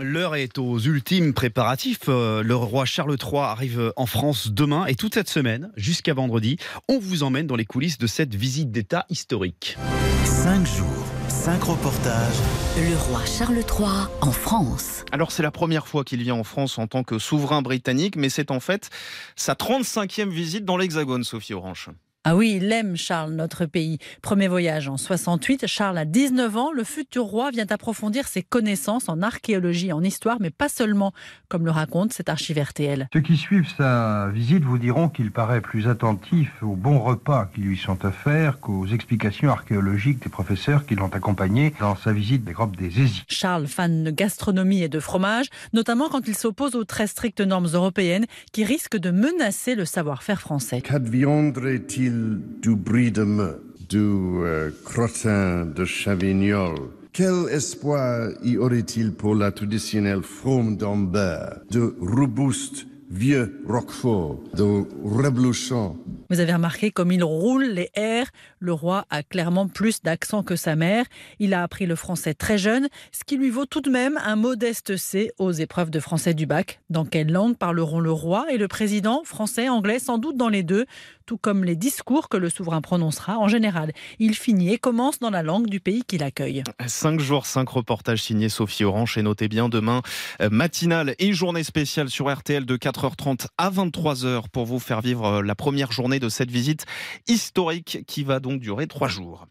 L'heure est aux ultimes préparatifs. Euh, Le roi Charles III arrive en France demain et toute cette semaine, jusqu'à vendredi, on vous emmène dans les coulisses de cette visite d'État historique. Cinq jours, cinq reportages. Le roi Charles III en France. Alors c'est la première fois qu'il vient en France en tant que souverain britannique, mais c'est en fait sa 35e visite dans l'Hexagone, Sophie Orange. Ah oui, il aime Charles, notre pays. Premier voyage en 68, Charles a 19 ans. Le futur roi vient approfondir ses connaissances en archéologie et en histoire, mais pas seulement, comme le raconte cet archive RTL. Ceux qui suivent sa visite vous diront qu'il paraît plus attentif aux bons repas qui lui sont offerts qu'aux explications archéologiques des professeurs qui l'ont accompagné dans sa visite des grottes des Hésies. Charles, fan de gastronomie et de fromage, notamment quand il s'oppose aux très strictes normes européennes qui risquent de menacer le savoir-faire français. Qu'adviendrait-il du brie de meule, du euh, crottin de chavignol. Quel espoir y aurait-il pour la traditionnelle forme d'ambert, de robuste vieux roquefort, de reblochon Vous avez remarqué comme il roule les R. Le roi a clairement plus d'accent que sa mère. Il a appris le français très jeune, ce qui lui vaut tout de même un modeste C aux épreuves de français du bac. Dans quelle langue parleront le roi et le président Français, anglais, sans doute dans les deux, tout comme les discours que le souverain prononcera. En général, il finit et commence dans la langue du pays qui l'accueille. Cinq jours, cinq reportages signés Sophie Orange et notez bien demain euh, matinale et journée spéciale sur RTL de 4h30 à 23h pour vous faire vivre euh, la première journée de cette visite historique qui va donc durer trois jours.